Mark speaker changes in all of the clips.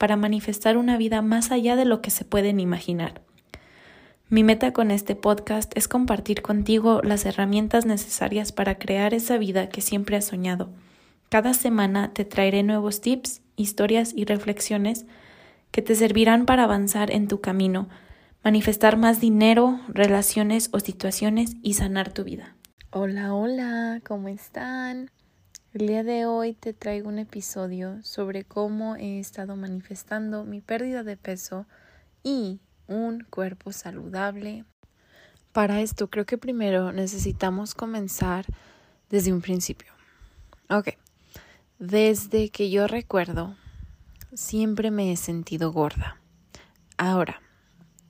Speaker 1: para manifestar una vida más allá de lo que se pueden imaginar. Mi meta con este podcast es compartir contigo las herramientas necesarias para crear esa vida que siempre has soñado. Cada semana te traeré nuevos tips, historias y reflexiones que te servirán para avanzar en tu camino, manifestar más dinero, relaciones o situaciones y sanar tu vida.
Speaker 2: Hola, hola, ¿cómo están? El día de hoy te traigo un episodio sobre cómo he estado manifestando mi pérdida de peso y un cuerpo saludable. Para esto creo que primero necesitamos comenzar desde un principio. Ok, desde que yo recuerdo, siempre me he sentido gorda. Ahora,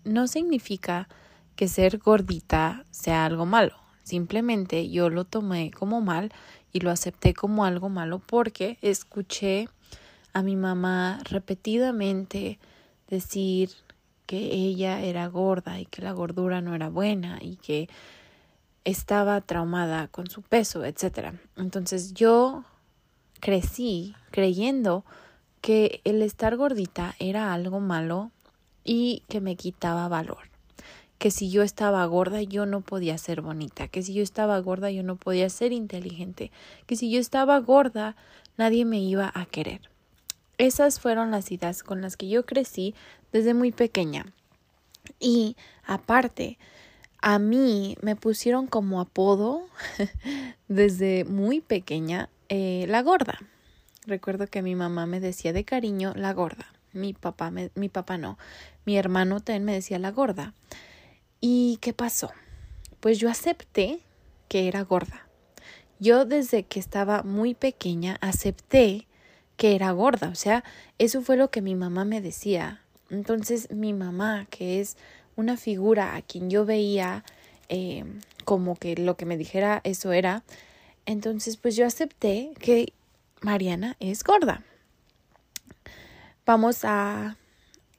Speaker 2: no significa que ser gordita sea algo malo. Simplemente yo lo tomé como mal y lo acepté como algo malo porque escuché a mi mamá repetidamente decir que ella era gorda y que la gordura no era buena y que estaba traumada con su peso, etc. Entonces yo crecí creyendo que el estar gordita era algo malo y que me quitaba valor que si yo estaba gorda yo no podía ser bonita, que si yo estaba gorda yo no podía ser inteligente, que si yo estaba gorda nadie me iba a querer. Esas fueron las ideas con las que yo crecí desde muy pequeña. Y aparte, a mí me pusieron como apodo desde muy pequeña eh, la gorda. Recuerdo que mi mamá me decía de cariño la gorda. Mi papá, mi papá no. Mi hermano también me decía la gorda. ¿Y qué pasó? Pues yo acepté que era gorda. Yo desde que estaba muy pequeña acepté que era gorda, o sea, eso fue lo que mi mamá me decía. Entonces mi mamá, que es una figura a quien yo veía eh, como que lo que me dijera eso era, entonces pues yo acepté que Mariana es gorda. Vamos a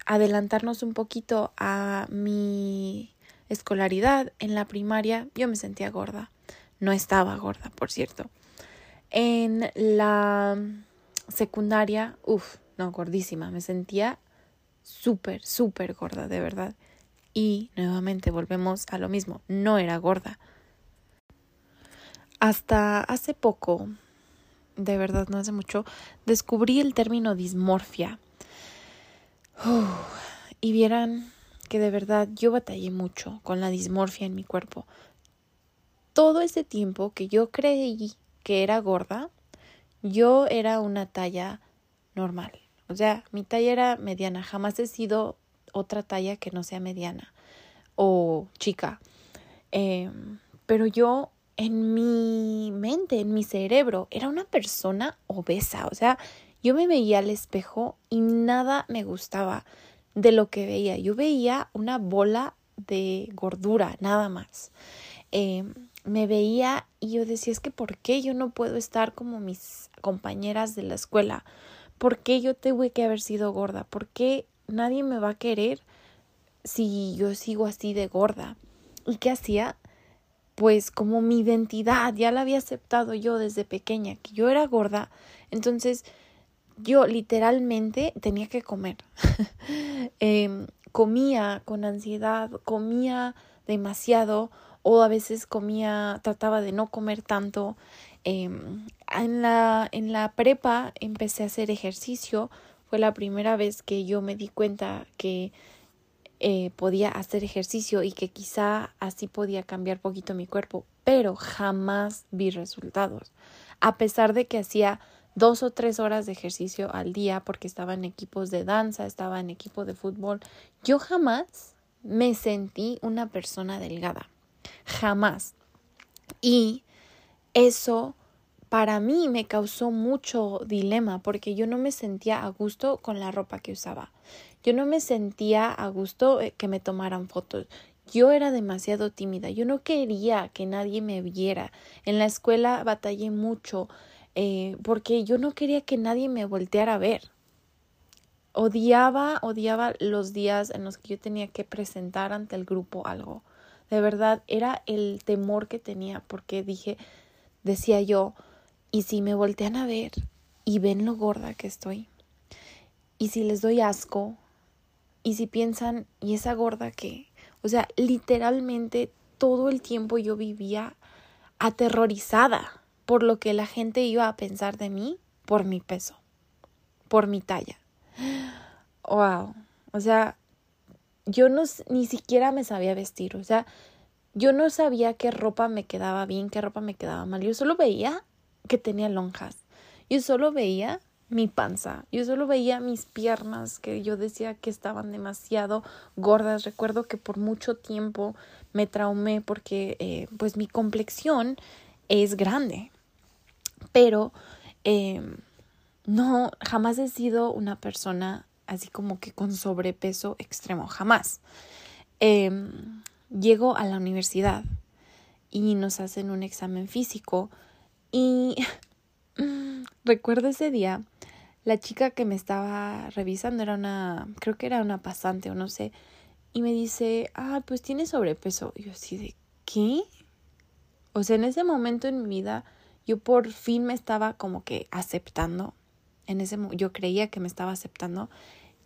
Speaker 2: adelantarnos un poquito a mi escolaridad, en la primaria yo me sentía gorda. No estaba gorda, por cierto. En la secundaria, uff, no, gordísima. Me sentía súper, súper gorda, de verdad. Y nuevamente volvemos a lo mismo, no era gorda. Hasta hace poco, de verdad no hace mucho, descubrí el término dismorfia. y vieran que de verdad yo batallé mucho con la dismorfia en mi cuerpo. Todo ese tiempo que yo creí que era gorda, yo era una talla normal. O sea, mi talla era mediana. Jamás he sido otra talla que no sea mediana o chica. Em, pero yo en mi mente, en mi cerebro, era una persona obesa. O sea, yo me veía al espejo y nada me gustaba de lo que veía. Yo veía una bola de gordura, nada más. Em, me veía y yo decía, es que ¿por qué yo no puedo estar como mis compañeras de la escuela? ¿Por qué yo tuve que haber sido gorda? ¿Por qué nadie me va a querer si yo sigo así de gorda? ¿Y qué hacía? Pues como mi identidad ya la había aceptado yo desde pequeña, que yo era gorda, entonces yo literalmente tenía que comer. Em, comía con ansiedad, comía demasiado o a veces comía, trataba de no comer tanto. Em, en, la, en la prepa empecé a hacer ejercicio. Fue la primera vez que yo me di cuenta que eh, podía hacer ejercicio y que quizá así podía cambiar poquito mi cuerpo, pero jamás vi resultados. A pesar de que hacía dos o tres horas de ejercicio al día porque estaba en equipos de danza, estaba en equipo de fútbol. Yo jamás me sentí una persona delgada. Jamás. Y eso para mí me causó mucho dilema porque yo no me sentía a gusto con la ropa que usaba. Yo no me sentía a gusto eh, que me tomaran fotos. Yo era demasiado tímida. Yo no quería que nadie me viera. En la escuela batallé mucho eh, porque yo no quería que nadie me volteara a ver. Odiaba, odiaba los días en los que yo tenía que presentar ante el grupo algo. De verdad, era el temor que tenía porque dije, decía yo, ¿y si me voltean a ver y ven lo gorda que estoy? ¿Y si les doy asco? ¿Y si piensan, ¿y esa gorda qué? O sea, literalmente todo el tiempo yo vivía aterrorizada por lo que la gente iba a pensar de mí por mi peso, por mi talla. Wow. O sea, yo no ni siquiera me sabía vestir, o sea, yo no sabía qué ropa me quedaba bien, qué ropa me quedaba mal. Yo solo veía que tenía lonjas. Yo solo veía mi panza. Yo solo veía mis piernas que yo decía que estaban demasiado gordas. Recuerdo que por mucho tiempo me traumé porque eh, pues mi complexión es grande. Pero eh, no, jamás he sido una persona así como que con sobrepeso extremo, jamás. Eh, llego a la universidad y nos hacen un examen físico y recuerdo ese día la chica que me estaba revisando era una, creo que era una pasante o no sé, y me dice, ah, pues tiene sobrepeso. Y yo así de, ¿qué? O sea, en ese momento en mi vida, yo por fin me estaba como que aceptando. En ese yo creía que me estaba aceptando.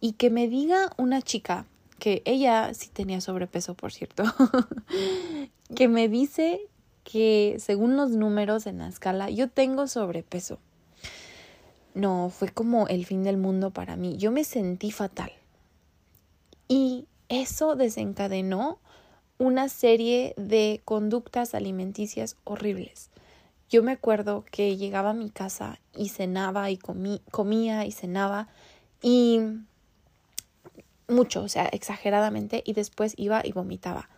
Speaker 2: Y que me diga una chica, que ella sí tenía sobrepeso, por cierto, que me dice que según los números en la escala, yo tengo sobrepeso no, fue como el fin del mundo para mí. Yo me sentí fatal. Y eso desencadenó una serie de conductas alimenticias horribles. Yo me acuerdo que llegaba a mi casa y cenaba y comía y cenaba y mucho, o sea, exageradamente, y después iba y vomitaba.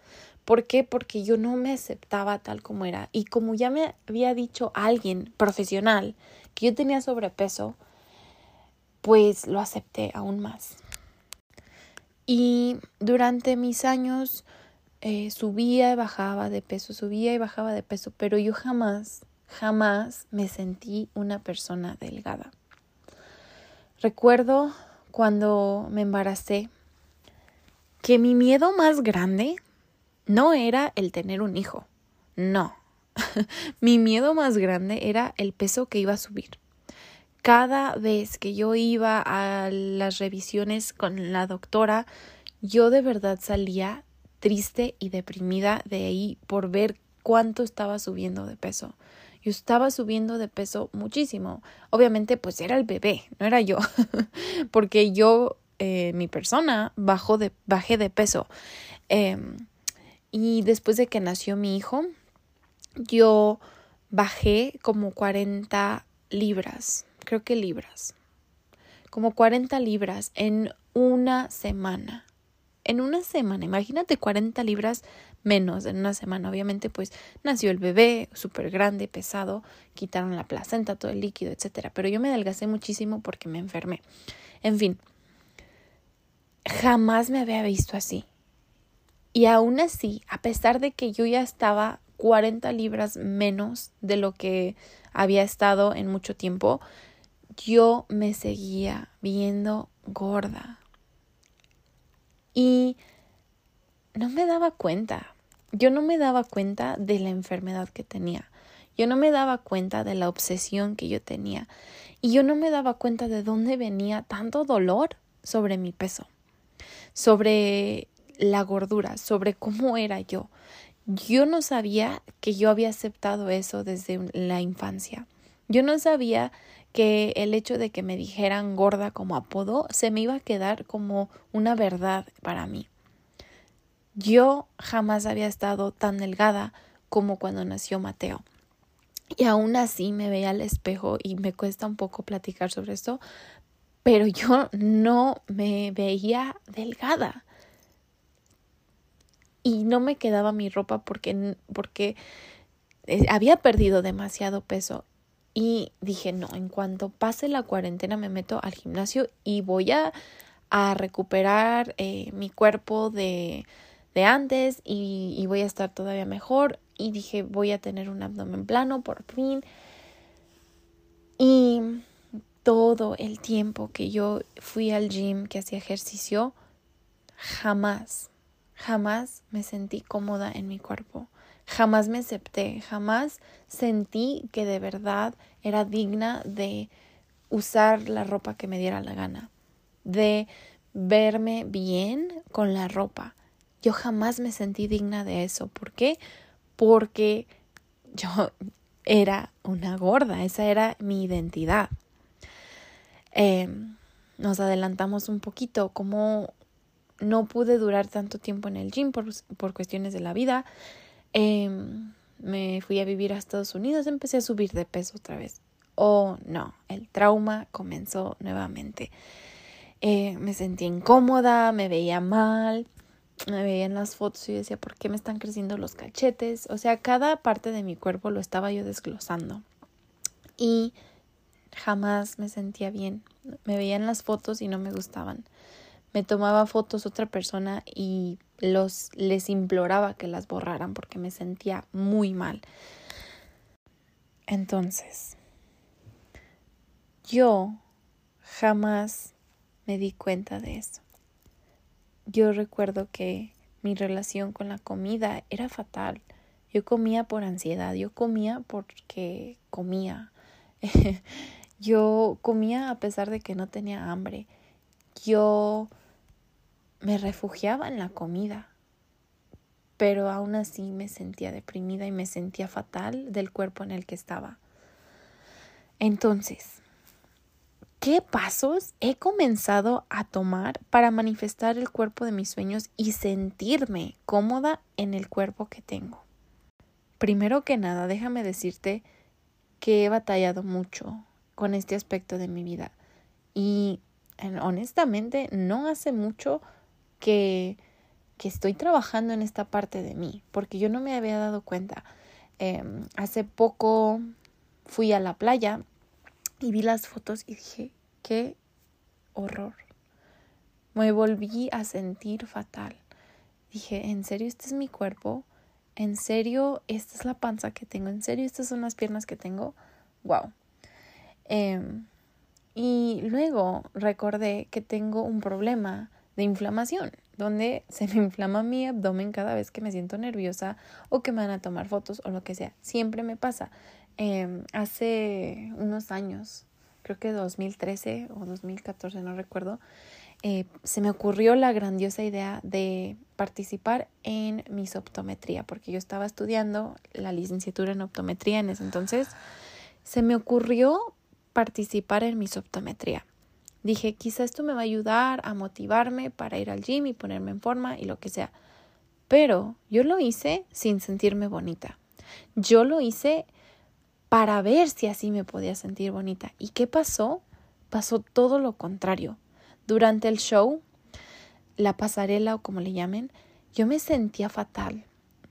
Speaker 2: ¿Por qué? Porque yo no me aceptaba tal como era. Y como ya me había dicho alguien profesional que yo tenía sobrepeso, pues lo acepté aún más. Y durante mis años eh, subía y bajaba de peso, subía y bajaba de peso, pero yo jamás, jamás me sentí una persona delgada. Recuerdo cuando me embaracé que mi miedo más grande no era el tener un hijo, no, mi miedo más grande era el peso que iba a subir. Cada vez que yo iba a las revisiones con la doctora, yo de verdad salía triste y deprimida de ahí por ver cuánto estaba subiendo de peso. Yo estaba subiendo de peso muchísimo. Obviamente, pues era el bebé, no era yo, porque yo, eh, mi persona, de, bajé de peso. Em, y después de que nació mi hijo, yo bajé como 40 libras, creo que libras, como 40 libras en una semana. En una semana, imagínate 40 libras menos en una semana. Obviamente, pues nació el bebé, súper grande, pesado, quitaron la placenta, todo el líquido, etcétera. Pero yo me adelgacé muchísimo porque me enfermé. En fin, jamás me había visto así. Y aún así, a pesar de que yo ya estaba 40 libras menos de lo que había estado en mucho tiempo, yo me seguía viendo gorda. Y no me daba cuenta. Yo no me daba cuenta de la enfermedad que tenía. Yo no me daba cuenta de la obsesión que yo tenía. Y yo no me daba cuenta de dónde venía tanto dolor sobre mi peso, sobre la gordura, sobre cómo era yo. Yo no sabía que yo había aceptado eso desde la infancia. Yo no sabía que el hecho de que me dijeran gorda como apodo se me iba a quedar como una verdad para mí. Yo jamás había estado tan delgada como cuando nació Mateo. Y aún así me veía al espejo y me cuesta un poco platicar sobre esto, pero yo no me veía delgada y no me quedaba mi ropa porque, porque eh, había perdido demasiado peso y dije, no, en cuanto pase la cuarentena me meto al gimnasio y voy a, a recuperar eh, mi cuerpo de, de antes y, y voy a estar todavía mejor. Y dije, voy a tener un abdomen plano por fin. Y todo el tiempo que yo fui al gym, que hacía ejercicio, jamás, jamás me sentí cómoda en mi cuerpo. Jamás me acepté, jamás sentí que de verdad era digna de usar la ropa que me diera la gana, de verme bien con la ropa. Yo jamás me sentí digna de eso. ¿Por qué? Porque yo era una gorda, esa era mi identidad. Em, nos adelantamos un poquito, como no pude durar tanto tiempo en el gym por, por cuestiones de la vida, Em, me fui a vivir a Estados Unidos, empecé a subir de peso otra vez. Oh, no, el trauma comenzó nuevamente. Eh, me sentí incómoda, me veía mal, me veía en las fotos y decía, ¿por qué me están creciendo los cachetes? O sea, cada parte de mi cuerpo lo estaba yo desglosando. Y jamás me sentía bien. Me veía en las fotos y no me gustaban me tomaba fotos otra persona y los les imploraba que las borraran porque me sentía muy mal. Entonces, yo jamás me di cuenta de eso. Yo recuerdo que mi relación con la comida era fatal. Yo comía por ansiedad, yo comía porque comía. yo comía a pesar de que no tenía hambre yo me refugiaba en la comida, pero aún así me sentía deprimida y me sentía fatal del cuerpo en el que estaba. Entonces, ¿qué pasos he comenzado a tomar para manifestar el cuerpo de mis sueños y sentirme cómoda en el cuerpo que tengo? Primero que nada, déjame decirte que he batallado mucho con este aspecto de mi vida y honestamente no hace mucho que, que estoy trabajando en esta parte de mí, porque yo no me había dado cuenta. Em, hace poco fui a la playa y vi las fotos y dije, qué horror. Me volví a sentir fatal. Dije, ¿en serio este es mi cuerpo? ¿En serio esta es la panza que tengo? ¿En serio estas son las piernas que tengo? ¡Wow! Em, y luego recordé que tengo un problema de inflamación, donde se me inflama mi abdomen cada vez que me siento nerviosa o que me van a tomar fotos o lo que sea. Siempre me pasa. Em, hace unos años, creo que 2013 o 2014, no recuerdo, eh, se me ocurrió la grandiosa idea de participar en misoptometría, porque yo estaba estudiando la licenciatura en optometría en ese entonces. Se me ocurrió participar en mi optometría. Dije, quizá esto me va a ayudar a motivarme para ir al gym y ponerme en forma y lo que sea. Pero yo lo hice sin sentirme bonita. Yo lo hice para ver si así me podía sentir bonita. ¿Y qué pasó? Pasó todo lo contrario. Durante el show, la pasarela o como le llamen, yo me sentía fatal.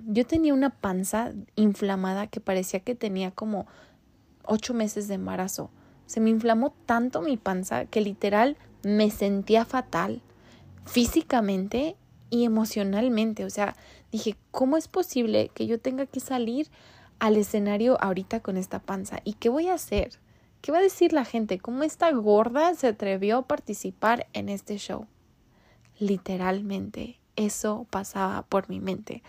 Speaker 2: Yo tenía una panza inflamada que parecía que tenía como ocho meses de embarazo. Se me inflamó tanto mi panza que literal me sentía fatal físicamente y emocionalmente. O sea, dije, ¿cómo es posible que yo tenga que salir al escenario ahorita con esta panza? ¿Y qué voy a hacer? ¿Qué va a decir la gente? ¿Cómo esta gorda se atrevió a participar en este show? Literalmente, eso pasaba por mi mente.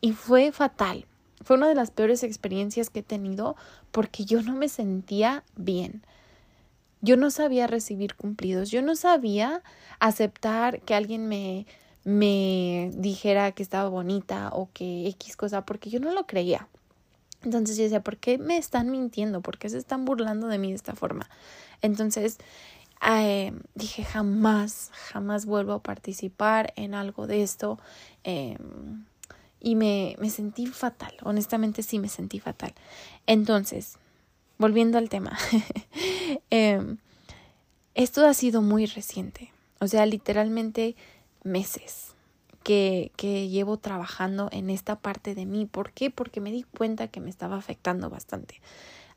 Speaker 2: Y fue fatal. Fue una de las peores experiencias que he tenido porque yo no me sentía bien. Yo no sabía recibir cumplidos, yo no sabía aceptar que alguien me, me dijera que estaba bonita o que X cosa, porque yo no lo creía. Entonces yo decía, ¿por qué me están mintiendo? ¿Por qué se están burlando de mí de esta forma? Entonces eh, dije, jamás, jamás vuelvo a participar en algo de esto. Em, y me, me sentí fatal, honestamente sí me sentí fatal. Entonces, volviendo al tema, em, esto ha sido muy reciente, o sea, literalmente meses que, que llevo trabajando en esta parte de mí. ¿Por qué? Porque me di cuenta que me estaba afectando bastante.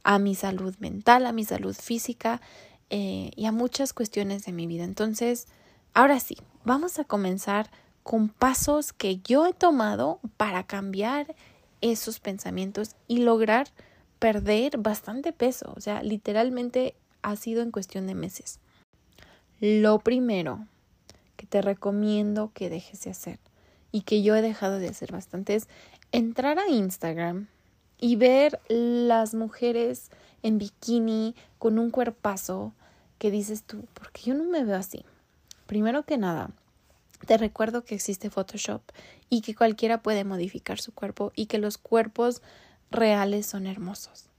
Speaker 2: a mi salud mental, a mi salud física eh, y a muchas cuestiones de mi vida. Entonces, ahora sí, vamos a comenzar con pasos que yo he tomado para cambiar esos pensamientos y lograr perder bastante peso. O sea, literalmente ha sido en cuestión de meses. Lo primero que te recomiendo que dejes de hacer y que yo he dejado de hacer bastante es entrar a Instagram y ver las mujeres en bikini con un cuerpazo que dices tú, porque yo no me veo así. Primero que nada, te recuerdo que existe Photoshop y que cualquiera puede modificar su cuerpo y que los cuerpos reales son hermosos,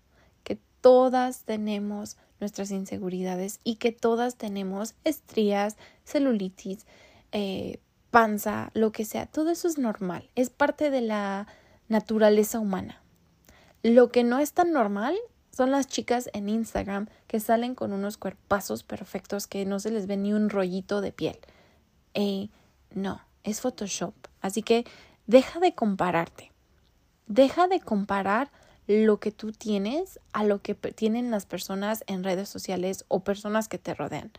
Speaker 2: que todas tenemos nuestras inseguridades y que todas tenemos estrías, celulitis, eh, panza, lo que sea, todo eso es normal, es parte de la naturaleza humana. Lo que no es tan normal son las chicas en Instagram que salen con unos cuerpazos perfectos que no se les ve ni un rollito de piel. Eh, no, es Photoshop. Así que deja de compararte. Deja de comparar lo que tú tienes a lo que tienen las personas en redes sociales o personas que te rodean.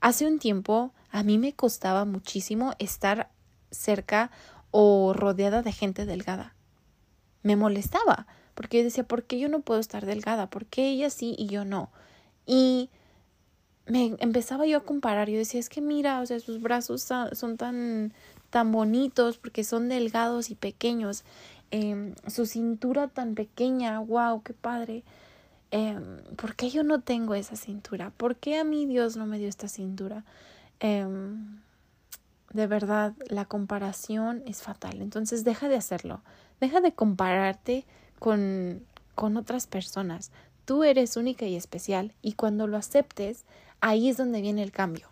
Speaker 2: Hace un tiempo a mí me costaba muchísimo estar cerca o rodeada de gente delgada. Me molestaba porque yo decía, ¿por qué yo no puedo estar delgada? ¿Por qué ella sí y yo no? Y me empezaba yo a comparar, yo decía, es que mira, o sea, sus brazos son tan, tan bonitos porque son delgados y pequeños, eh, su cintura tan pequeña, wow, qué padre. Eh, ¿Por qué yo no tengo esa cintura? ¿Por qué a mí Dios no me dio esta cintura? Eh, de verdad, la comparación es fatal. Entonces, deja de hacerlo. Deja de compararte con, con otras personas. Tú eres única y especial y cuando lo aceptes, ahí es donde viene el cambio.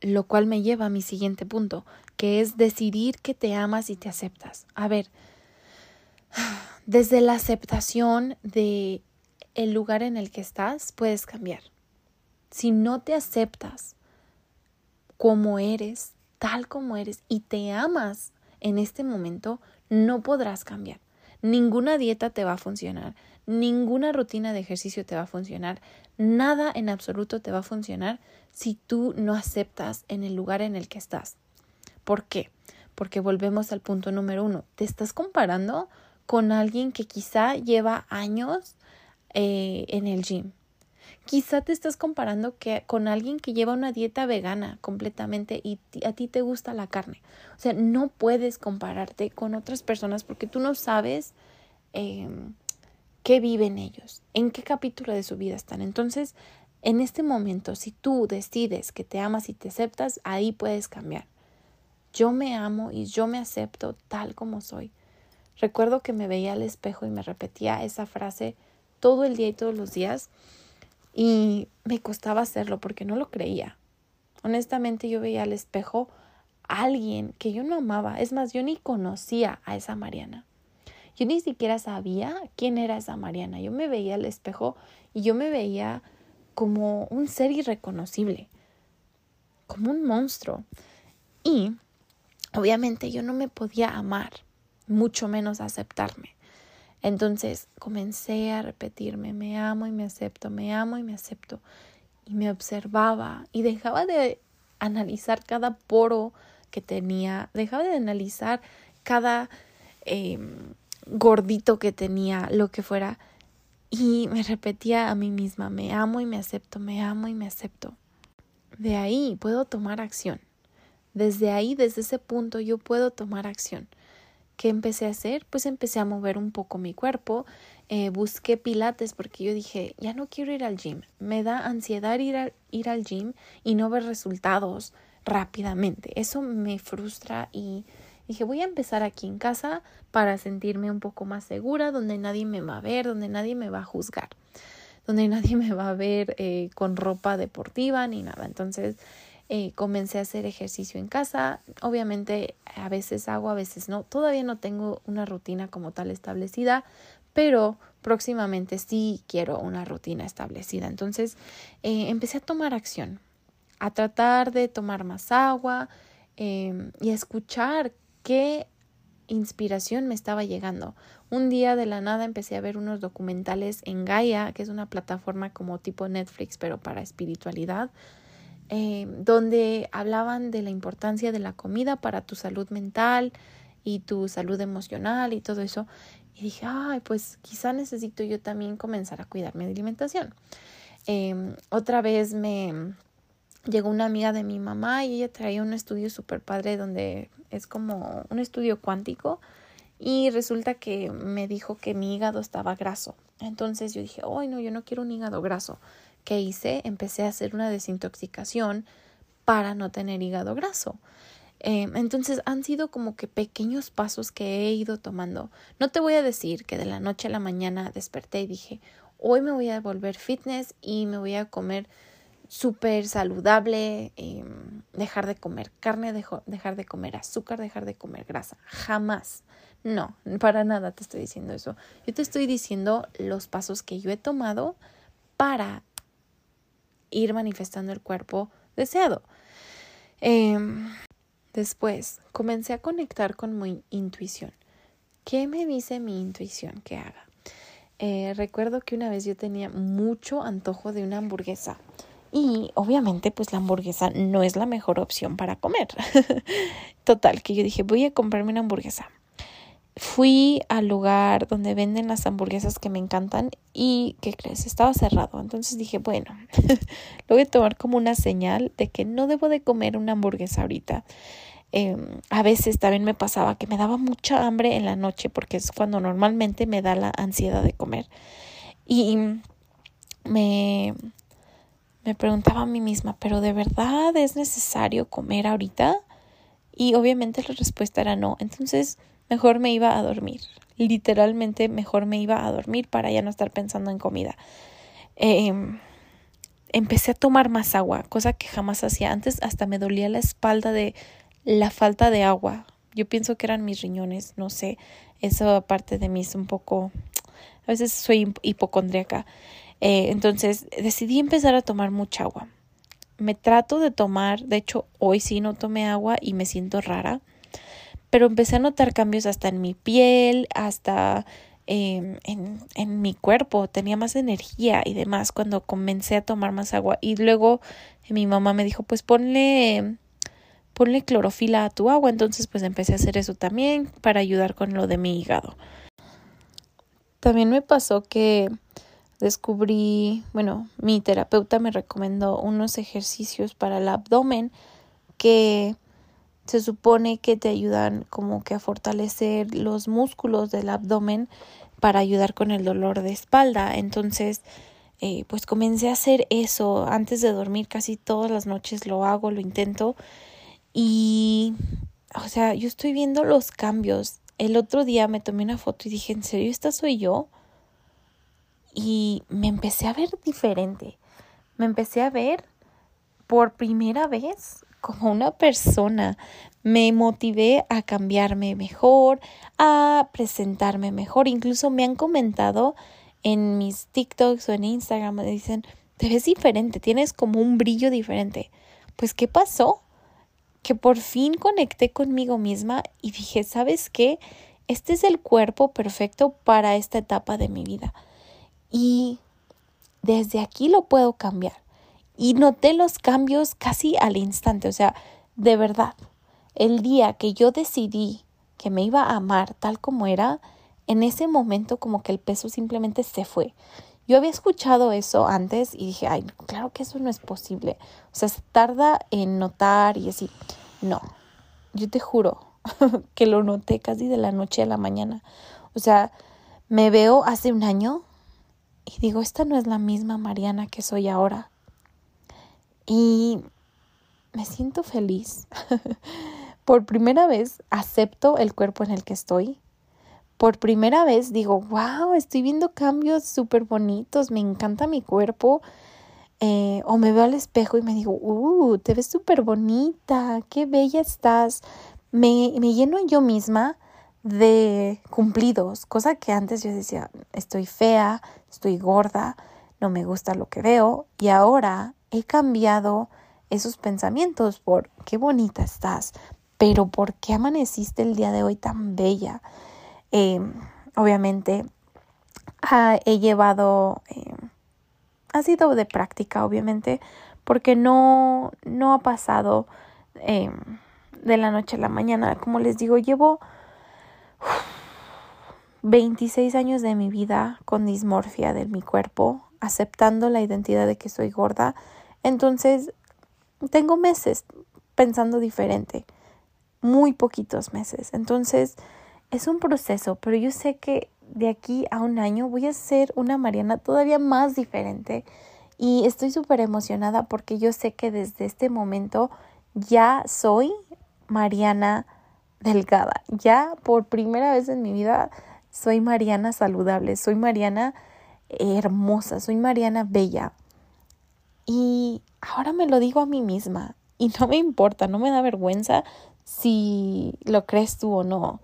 Speaker 2: Lo cual me lleva a mi siguiente punto, que es decidir que te amas y te aceptas. A ver, desde la aceptación de el lugar en el que estás, puedes cambiar. Si no te aceptas como eres, tal como eres, y te amas en este momento, no podrás cambiar. Ninguna dieta te va a funcionar, ninguna rutina de ejercicio te va a funcionar, nada en absoluto te va a funcionar si tú no aceptas en el lugar en el que estás. ¿Por qué? Porque volvemos al punto número uno. Te estás comparando con alguien que quizá lleva años eh, en el gym. Quizá te estás comparando con alguien que lleva una dieta vegana completamente y a ti te gusta la carne. O sea, no puedes compararte con otras personas porque tú no sabes em, qué viven ellos, en qué capítulo de su vida están. Entonces, en este momento, si tú decides que te amas y te aceptas, ahí puedes cambiar. Yo me amo y yo me acepto tal como soy. Recuerdo que me veía al espejo y me repetía esa frase todo el día y todos los días y me costaba hacerlo porque no lo creía. Honestamente yo veía al espejo a alguien que yo no amaba. Es más, yo ni conocía a esa Mariana. Yo ni siquiera sabía quién era esa Mariana. Yo me veía al espejo y yo me veía como un ser irreconocible, como un monstruo. Y obviamente yo no me podía amar, mucho menos aceptarme. Entonces comencé a repetirme, me amo y me acepto, me amo y me acepto. Y me observaba y dejaba de analizar cada poro que tenía, dejaba de analizar cada em, gordito que tenía, lo que fuera, y me repetía a mí misma, me amo y me acepto, me amo y me acepto. De ahí puedo tomar acción. Desde ahí, desde ese punto, yo puedo tomar acción. ¿Qué empecé a hacer? Pues empecé a mover un poco mi cuerpo, eh, busqué pilates porque yo dije, ya no quiero ir al gym, me da ansiedad ir, ir al gym y no ver resultados rápidamente. Eso me frustra y Dije, voy a empezar aquí en casa para sentirme un poco más segura, donde nadie me va a ver, donde nadie me va a juzgar, donde nadie me va a ver eh, con ropa deportiva ni nada. Entonces eh, comencé a hacer ejercicio en casa. Obviamente a veces hago, a veces no. Todavía no tengo una rutina como tal establecida, pero próximamente sí quiero una rutina establecida. Entonces eh, empecé a tomar acción, a tratar de tomar más agua y a escuchar qué inspiración me estaba llegando. Un día de la nada empecé a ver unos documentales en Gaia, que es una plataforma como tipo Netflix, pero para espiritualidad, eh, donde hablaban de la importancia de la comida para tu salud mental y tu salud emocional y todo eso. Y dije, ay, pues quizá necesito yo también comenzar a cuidarme de alimentación. Em, otra vez me llegó una amiga de mi mamá y ella traía un estudio súper padre donde es como un estudio cuántico y resulta que me dijo que mi hígado estaba graso. Entonces yo dije, ay no, yo no quiero un hígado graso. ¿Qué hice? Empecé a hacer una desintoxicación para no tener hígado graso. Em, entonces han sido como que pequeños pasos que he ido tomando. No te voy a decir que de la noche a la mañana desperté y dije, hoy me voy a volver fitness y me voy a comer súper saludable, em, dejar de comer carne, dejar de comer azúcar, dejar de comer grasa. Jamás. No, para nada te estoy diciendo eso. Yo te estoy diciendo los pasos que yo he tomado para ir manifestando el cuerpo deseado. Em, después, comencé a conectar con mi intuición. ¿Qué me dice mi intuición que haga? Eh, recuerdo que una vez yo tenía mucho antojo de una hamburguesa y obviamente pues la hamburguesa no es la mejor opción para comer. Total, que yo dije voy a comprarme una hamburguesa. Fui al lugar donde venden las hamburguesas que me encantan y, ¿qué crees? Estaba cerrado. Entonces dije, bueno, lo voy a tomar como una señal de que no debo de comer una hamburguesa ahorita. Em, a veces también me pasaba que me daba mucha hambre en la noche porque es cuando normalmente me da la ansiedad de comer. Y me, me preguntaba a mí misma, ¿pero de verdad es necesario comer ahorita? Y obviamente la respuesta era no. Entonces mejor me iba a dormir. Literalmente mejor me iba a dormir para ya no estar pensando en comida. Em, empecé a tomar más agua, cosa que jamás hacía antes. Hasta me dolía la espalda de la falta de agua. Yo pienso que eran mis riñones, no sé. Eso aparte de mí es un poco... A veces soy hipocondríaca. Eh, entonces decidí empezar a tomar mucha agua. Me trato de tomar, de hecho hoy sí no tomé agua y me siento rara, pero empecé a notar cambios hasta en mi piel, hasta em, en, en mi cuerpo, tenía más energía y demás cuando comencé a tomar más agua. Y luego mi mamá me dijo, pues ponle ponle clorofila a tu agua. Entonces, pues empecé a hacer eso también para ayudar con lo de mi hígado. También me pasó que descubrí, bueno, mi terapeuta me recomendó unos ejercicios para el abdomen que se supone que te ayudan como que a fortalecer los músculos del abdomen para ayudar con el dolor de espalda. Entonces, eh, pues comencé a hacer eso antes de dormir casi todas las noches lo hago, lo intento y, o sea, yo estoy viendo los cambios. El otro día me tomé una foto y dije, ¿en serio esta soy yo? Y me empecé a ver diferente. Me empecé a ver por primera vez como una persona. Me motivé a cambiarme mejor, a presentarme mejor. Incluso me han comentado en mis TikToks o en Instagram, me dicen, te ves diferente, tienes como un brillo diferente. Pues, ¿qué pasó? Que por fin conecté conmigo misma y dije, ¿sabes qué? Este es el cuerpo perfecto para esta etapa de mi vida y desde aquí lo puedo cambiar. Y noté los cambios casi al instante, o sea, de verdad, el día que yo decidí que me iba a amar tal como era, en ese momento como que el peso simplemente se fue. Yo había escuchado eso antes y dije, ay, claro que eso no es posible. O sea, se tarda en notar y así. No, yo te juro que lo noté casi de la noche a la mañana. O sea, me veo hace un año y digo, esta no es la misma Mariana que soy ahora. Y me siento feliz. Por primera vez acepto el cuerpo en el que estoy. Por primera vez digo, wow, estoy viendo cambios súper bonitos, me encanta mi cuerpo. Eh, o me veo al espejo y me digo, uh, te ves súper bonita, qué bella estás. Me, me lleno yo misma de cumplidos, cosa que antes yo decía, estoy fea, estoy gorda, no me gusta lo que veo y ahora he cambiado esos pensamientos por qué bonita estás, pero ¿por qué amaneciste el día de hoy tan bella? Em, obviamente ah, he llevado, em, ha sido de práctica, obviamente, porque no, no ha pasado em, de la noche a la mañana. Como les digo, llevo 26 años de mi vida con dismorfia de mi cuerpo, aceptando la identidad de que soy gorda. Entonces, tengo meses pensando diferente, muy poquitos meses. Entonces, es un proceso, pero yo sé que de aquí a un año voy a ser una Mariana todavía más diferente y estoy súper emocionada porque yo sé que desde este momento ya soy Mariana delgada. Ya por primera vez en mi vida soy Mariana saludable, soy Mariana hermosa, soy Mariana bella. Y ahora me lo digo a mí misma y no me importa, no me da vergüenza si lo crees tú o no.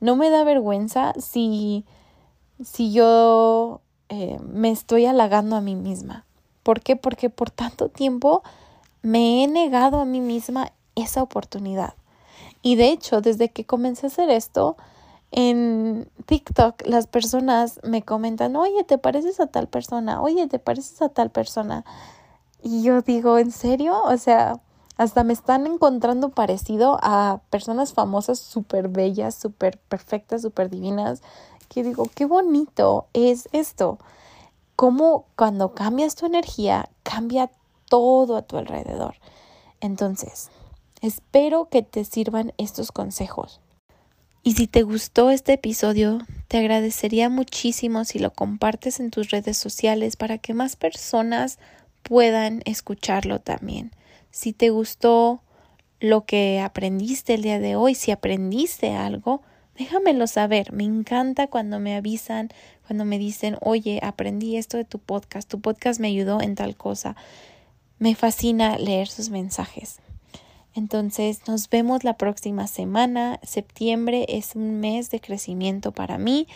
Speaker 2: No me da vergüenza si, si yo eh, me estoy halagando a mí misma. ¿Por qué? Porque por tanto tiempo me he negado a mí misma esa oportunidad. Y de hecho, desde que comencé a hacer esto, en TikTok las personas me comentan, oye, ¿te pareces a tal persona? Oye, ¿te pareces a tal persona? Y yo digo, ¿en serio? O sea, hasta me están encontrando parecido a personas famosas súper bellas, súper perfectas, súper divinas, que digo, qué bonito es esto. Cómo cuando cambias tu energía, cambia todo a tu alrededor. Entonces, espero que te sirvan estos consejos. Y si te gustó este episodio, te agradecería muchísimo si lo compartes en tus redes sociales para que más personas puedan escucharlo también. Si te gustó lo que aprendiste el día de hoy, si aprendiste algo, déjamelo saber. Me encanta cuando me avisan, cuando me dicen, oye, aprendí esto de tu podcast, tu podcast me ayudó en tal cosa. Me fascina leer sus mensajes. Entonces nos vemos la próxima semana. Septiembre es un mes de crecimiento para mí.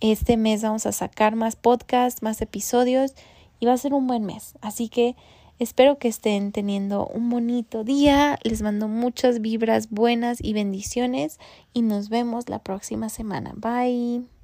Speaker 2: Este mes vamos a sacar más podcasts, más episodios y va a ser un buen mes. Así que Espero que estén teniendo un bonito día. Les mando muchas vibras buenas y bendiciones y nos vemos la próxima semana. Bye.